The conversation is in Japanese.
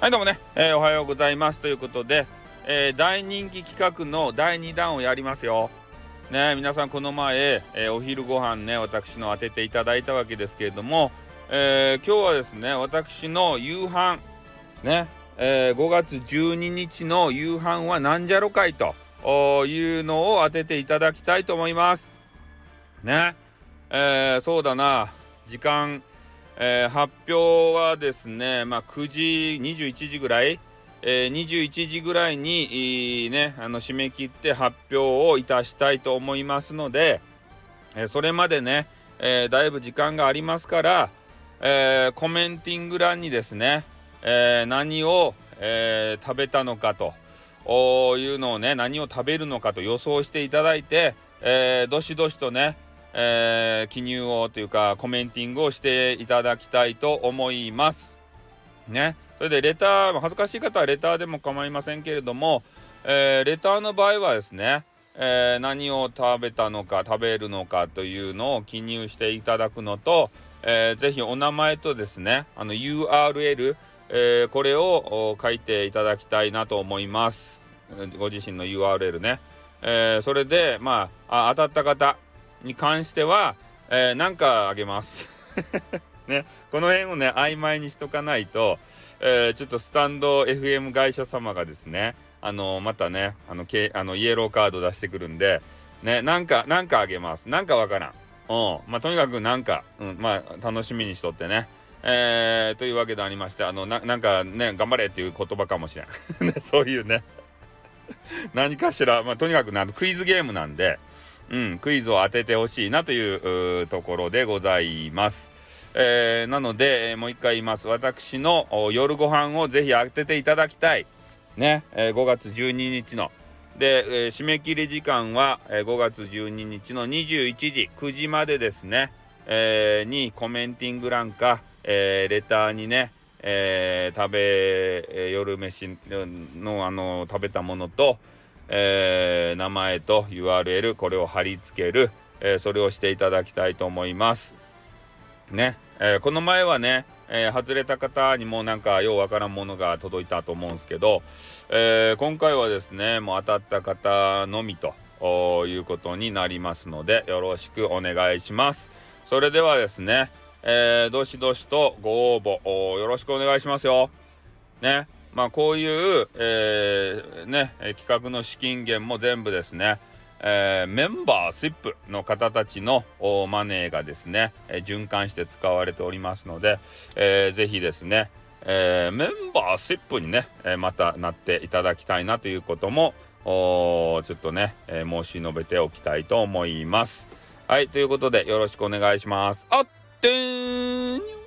はいどうもね、えー、おはようございますということで、えー、大人気企画の第2弾をやりますよ。ね皆さんこの前、えー、お昼ご飯ね私の当てていただいたわけですけれども、え今日はですね私の夕飯ね、え5月12日の夕飯はなんじゃろかいというのを当てていただきたいと思います。ね、えそうだな時間えー、発表はですね、まあ、9時、21時ぐらい、えー、21時ぐらいにね、あの締め切って発表をいたしたいと思いますので、えー、それまでね、えー、だいぶ時間がありますから、えー、コメンティング欄にですね、えー、何を、えー、食べたのかというのをね、何を食べるのかと予想していただいて、えー、どしどしとね、えー、記入をというかコメンティングをしていただきたいと思います。ね。それでレター、恥ずかしい方はレターでも構いませんけれども、えー、レターの場合はですね、えー、何を食べたのか食べるのかというのを記入していただくのと、えー、ぜひお名前とですね、あの URL、えー、これを書いていただきたいなと思います。ご自身の URL ね。えー、それで、まあ、あ当たった方、に関しては、えー、なんかあげます。ね、この辺をね、曖昧にしとかないと、えー、ちょっとスタンド FM 会社様がですね、あの、またね、あの、けあのイエローカード出してくるんで、ね、なんか、なんかあげます。なんかわからん。うん。まあ、とにかくなんか、うん、まあ、楽しみにしとってね。えー、というわけでありまして、あの、ななんかね、頑張れっていう言葉かもしれん。ね、そういうね。何かしら、まあ、とにかくなクイズゲームなんで、うん、クイズを当ててほしいなというところでございます。えー、なので、えー、もう一回言います。私の夜ご飯をぜひ当てていただきたい。ね、えー、5月12日の。で、えー、締め切り時間は、えー、5月12日の21時、9時までですね、えー、にコメンティング欄か、えー、レターにね、えー、食べ、えー、夜飯の、あの食べたものと、えー、名前と URL これを貼り付ける、えー、それをしていただきたいと思います。ね、えー、この前はね、えー、外れた方にもなんかようわからんものが届いたと思うんですけど、えー、今回はですねもう当たった方のみということになりますのでよろしくお願いします。それではですね、えー、どしどしとご応募よろしくお願いしますよ。ね。まあこういう、えー、ね、企画の資金源も全部ですね、えー、メンバーシップの方たちのマネーがですね、えー、循環して使われておりますので、えー、ぜひですね、えー、メンバーシップにね、えまたなっていただきたいなということも、ちょっとね、え申し述べておきたいと思います。はい、ということでよろしくお願いします。あってーに